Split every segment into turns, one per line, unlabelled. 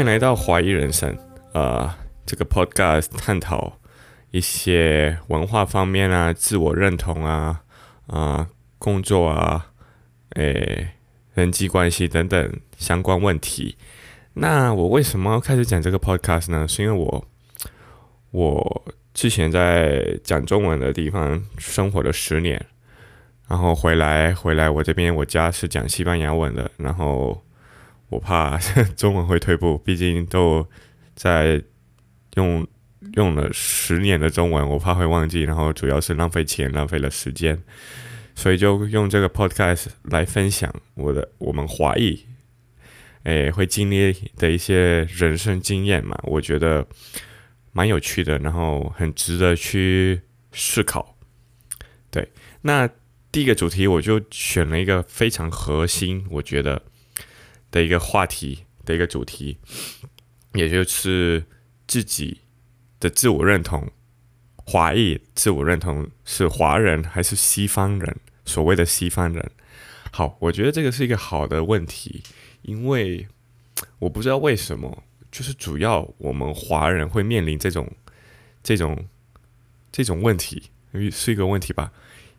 欢迎来到怀疑人生。呃，这个 podcast 探讨一些文化方面啊、自我认同啊、啊工作啊、诶人际关系等等相关问题。那我为什么要开始讲这个 podcast 呢？是因为我我之前在讲中文的地方生活了十年，然后回来回来我这边我家是讲西班牙文的，然后我怕 中文会退步，毕竟都在用用了十年的中文，我怕会忘记，然后主要是浪费钱，浪费了时间，所以就用这个 podcast 来分享我的我们华裔。诶，会经历的一些人生经验嘛，我觉得蛮有趣的，然后很值得去思考。对，那第一个主题我就选了一个非常核心，我觉得的一个话题的一个主题，也就是自己的自我认同，华裔自我认同是华人还是西方人？所谓的西方人，好，我觉得这个是一个好的问题。因为我不知道为什么，就是主要我们华人会面临这种、这种、这种问题，是一个问题吧？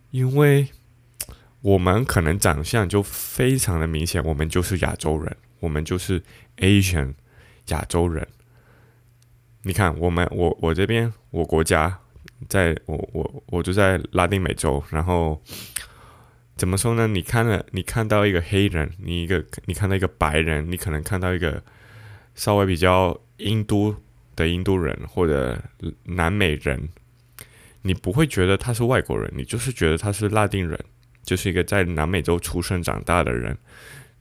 因为我们可能长相就非常的明显，我们就是亚洲人，我们就是 Asian 亚洲人。你看，我们我我这边我国家，在我我我就在拉丁美洲，然后。怎么说呢？你看了，你看到一个黑人，你一个你看到一个白人，你可能看到一个稍微比较印度的印度人或者南美人，你不会觉得他是外国人，你就是觉得他是拉丁人，就是一个在南美洲出生长大的人。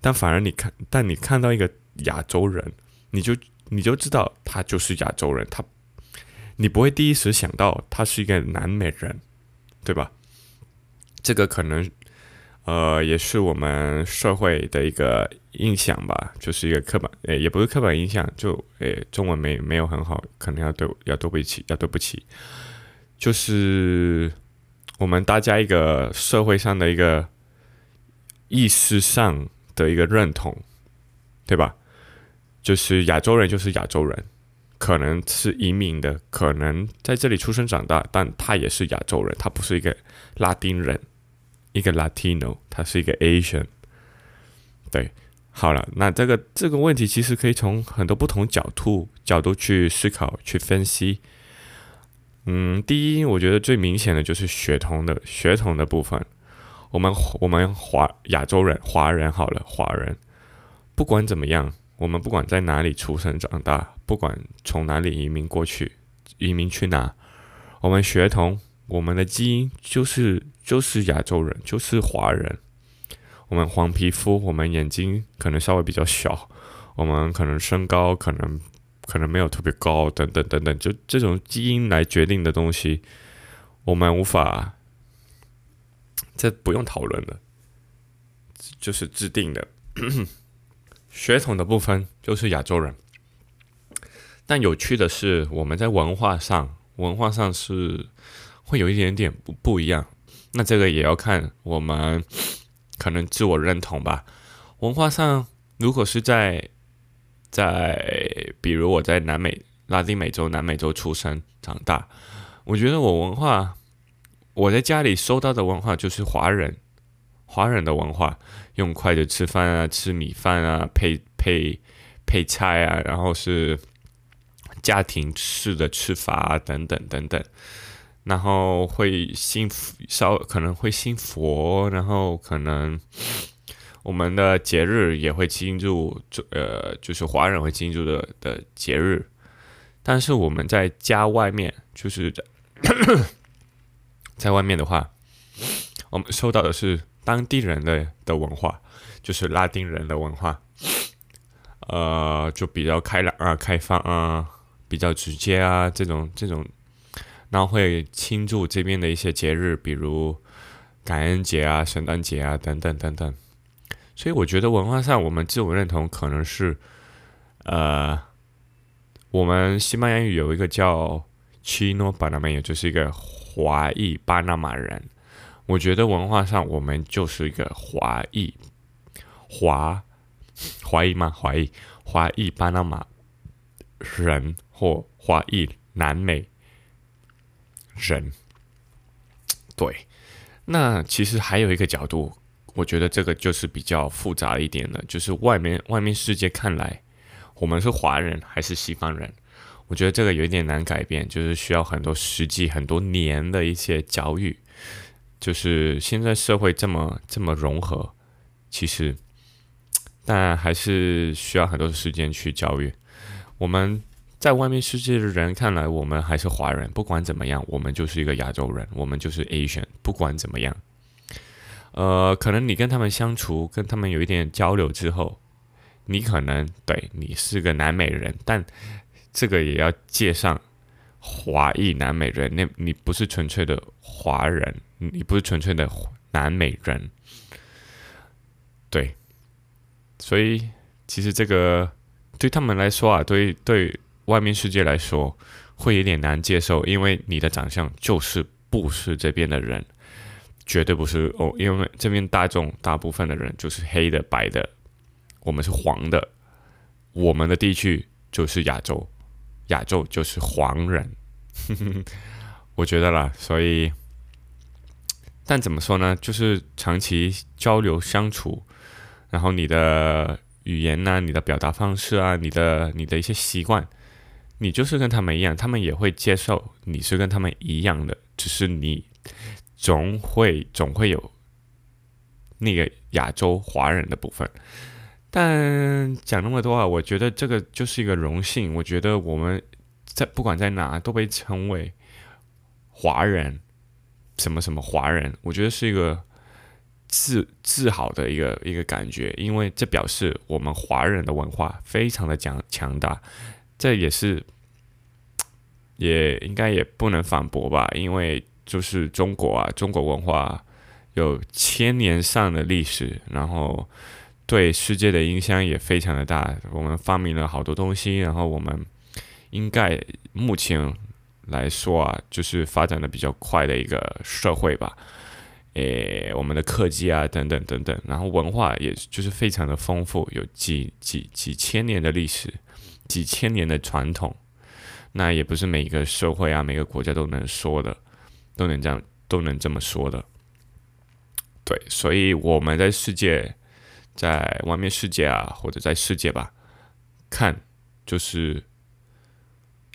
但反而你看，但你看到一个亚洲人，你就你就知道他就是亚洲人，他你不会第一时想到他是一个南美人，对吧？这个可能。呃，也是我们社会的一个印象吧，就是一个刻板，诶，也不是刻板印象，就诶，中文没没有很好，可能要对要对不起，要对不起，就是我们大家一个社会上的一个意识上的一个认同，对吧？就是亚洲人就是亚洲人，可能是移民的，可能在这里出生长大，但他也是亚洲人，他不是一个拉丁人。一个 Latino，他是一个 Asian，对，好了，那这个这个问题其实可以从很多不同角度角度去思考、去分析。嗯，第一，我觉得最明显的就是血统的血统的部分。我们我们华亚洲人华人好了，华人不管怎么样，我们不管在哪里出生长大，不管从哪里移民过去，移民去哪，我们血统。我们的基因就是就是亚洲人，就是华人。我们黄皮肤，我们眼睛可能稍微比较小，我们可能身高可能可能没有特别高，等等等等，就这种基因来决定的东西，我们无法，这不用讨论了，就是制定的 血统的部分就是亚洲人。但有趣的是，我们在文化上，文化上是。会有一点点不不一样，那这个也要看我们可能自我认同吧。文化上，如果是在在，比如我在南美、拉丁美洲、南美洲出生长大，我觉得我文化，我在家里收到的文化就是华人，华人的文化，用筷子吃饭啊，吃米饭啊，配配配菜啊，然后是家庭式的吃法啊，等等等等。然后会信稍可能会信佛，然后可能我们的节日也会进入，呃，就是华人会庆祝的的节日。但是我们在家外面，就是在 在外面的话，我们收到的是当地人的的文化，就是拉丁人的文化，呃，就比较开朗啊、开放啊、比较直接啊，这种这种。然后会庆祝这边的一些节日，比如感恩节啊、圣诞节啊等等等等。所以我觉得文化上，我们自我认同可能是，呃，我们西班牙语有一个叫 “chino p a n a m a 就是一个华裔巴拿马人。我觉得文化上，我们就是一个华裔华华裔吗？华裔华裔巴拿马人或华裔南美人。对，那其实还有一个角度，我觉得这个就是比较复杂一点的，就是外面外面世界看来，我们是华人还是西方人？我觉得这个有一点难改变，就是需要很多实际、很多年的一些教育。就是现在社会这么这么融合，其实，但还是需要很多时间去教育。我们在外面世界的人看来，我们还是华人。不管怎么样，我们就是一个亚洲人，我们就是 Asian。不管怎么样，呃，可能你跟他们相处，跟他们有一点交流之后，你可能对你是个南美人，但。这个也要介上华裔南美人，那你不是纯粹的华人，你不是纯粹的南美人，对，所以其实这个对他们来说啊，对对外面世界来说会有点难接受，因为你的长相就是不是这边的人，绝对不是哦，因为这边大众大部分的人就是黑的、白的，我们是黄的，我们的地区就是亚洲。亚洲就是黄人，我觉得啦，所以，但怎么说呢？就是长期交流相处，然后你的语言呐，你的表达方式啊，你的你的一些习惯，你就是跟他们一样，他们也会接受你是跟他们一样的，只是你总会总会有那个亚洲华人的部分。但讲那么多啊，我觉得这个就是一个荣幸。我觉得我们在不管在哪都被称为华人，什么什么华人，我觉得是一个自自豪的一个一个感觉，因为这表示我们华人的文化非常的强强大。这也是也应该也不能反驳吧，因为就是中国啊，中国文化有千年上的历史，然后。对世界的影响也非常的大。我们发明了好多东西，然后我们应该目前来说啊，就是发展的比较快的一个社会吧。诶，我们的科技啊，等等等等，然后文化也就是非常的丰富，有几几几千年的历史，几千年的传统。那也不是每一个社会啊，每个国家都能说的，都能这样都能这么说的。对，所以我们在世界。在外面世界啊，或者在世界吧，看就是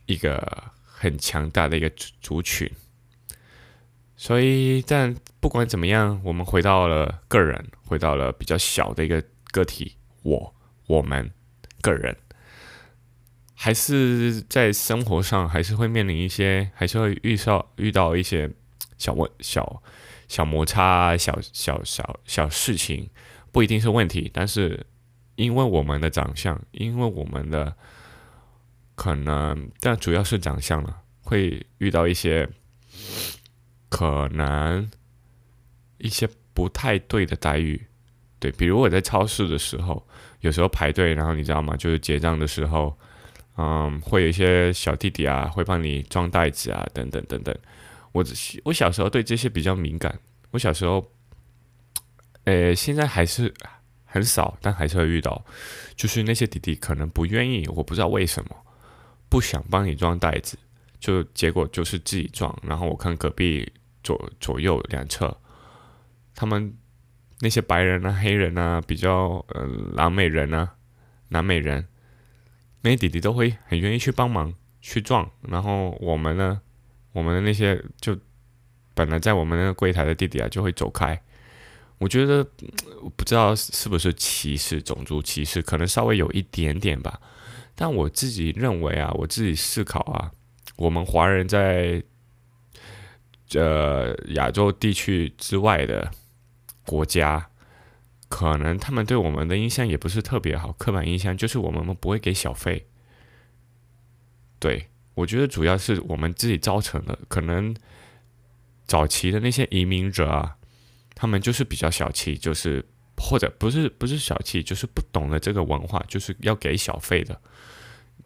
一个很强大的一个族群。所以，但不管怎么样，我们回到了个人，回到了比较小的一个个体，我我们个人，还是在生活上还是会面临一些，还是会遇到遇到一些小问小小摩擦，小小小小事情。不一定是问题，但是因为我们的长相，因为我们的可能，但主要是长相了，会遇到一些可能一些不太对的待遇。对，比如我在超市的时候，有时候排队，然后你知道吗？就是结账的时候，嗯，会有一些小弟弟啊，会帮你装袋子啊，等等等等。我我小时候对这些比较敏感，我小时候。呃，现在还是很少，但还是会遇到，就是那些弟弟可能不愿意，我不知道为什么，不想帮你装袋子，就结果就是自己装。然后我看隔壁左左右两侧，他们那些白人啊、黑人啊、比较呃南美人啊、南美人，那些弟弟都会很愿意去帮忙去撞。然后我们呢，我们的那些就本来在我们那个柜台的弟弟啊，就会走开。我觉得我不知道是不是歧视，种族歧视可能稍微有一点点吧。但我自己认为啊，我自己思考啊，我们华人在呃亚洲地区之外的国家，可能他们对我们的印象也不是特别好，刻板印象就是我们不会给小费。对我觉得主要是我们自己造成的，可能早期的那些移民者啊。他们就是比较小气，就是或者不是不是小气，就是不懂得这个文化，就是要给小费的。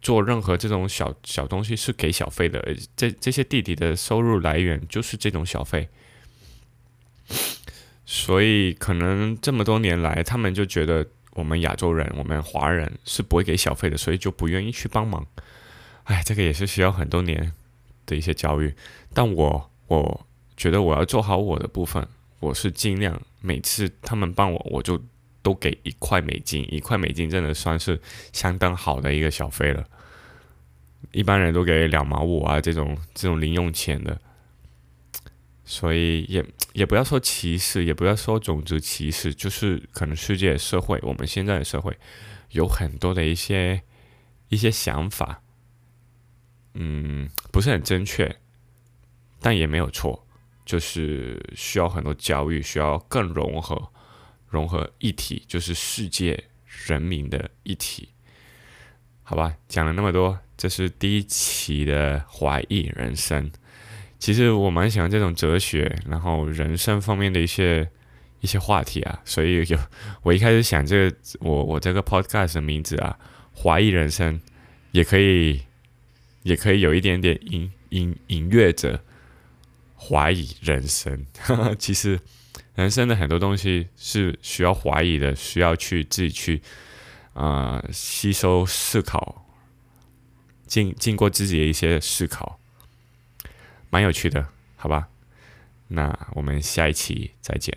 做任何这种小小东西是给小费的，这这些弟弟的收入来源就是这种小费。所以可能这么多年来，他们就觉得我们亚洲人、我们华人是不会给小费的，所以就不愿意去帮忙。哎，这个也是需要很多年的一些教育。但我我觉得我要做好我的部分，我是尽量每次他们帮我，我就都给一块美金，一块美金真的算是相当好的一个小费了。一般人都给两毛五啊，这种这种零用钱的。所以也也不要说歧视，也不要说种族歧视，就是可能世界社会，我们现在的社会有很多的一些一些想法，嗯，不是很正确，但也没有错，就是需要很多教育，需要更融合融合一体，就是世界人民的一体，好吧？讲了那么多，这是第一期的怀疑人生。其实我蛮喜欢这种哲学，然后人生方面的一些一些话题啊，所以有我一开始想这个我我这个 podcast 的名字啊，怀疑人生，也可以也可以有一点点隐隐隐约着怀疑人生。其实人生的很多东西是需要怀疑的，需要去自己去啊吸收思考，经经过自己的一些思考。蛮有趣的，好吧？那我们下一期再见。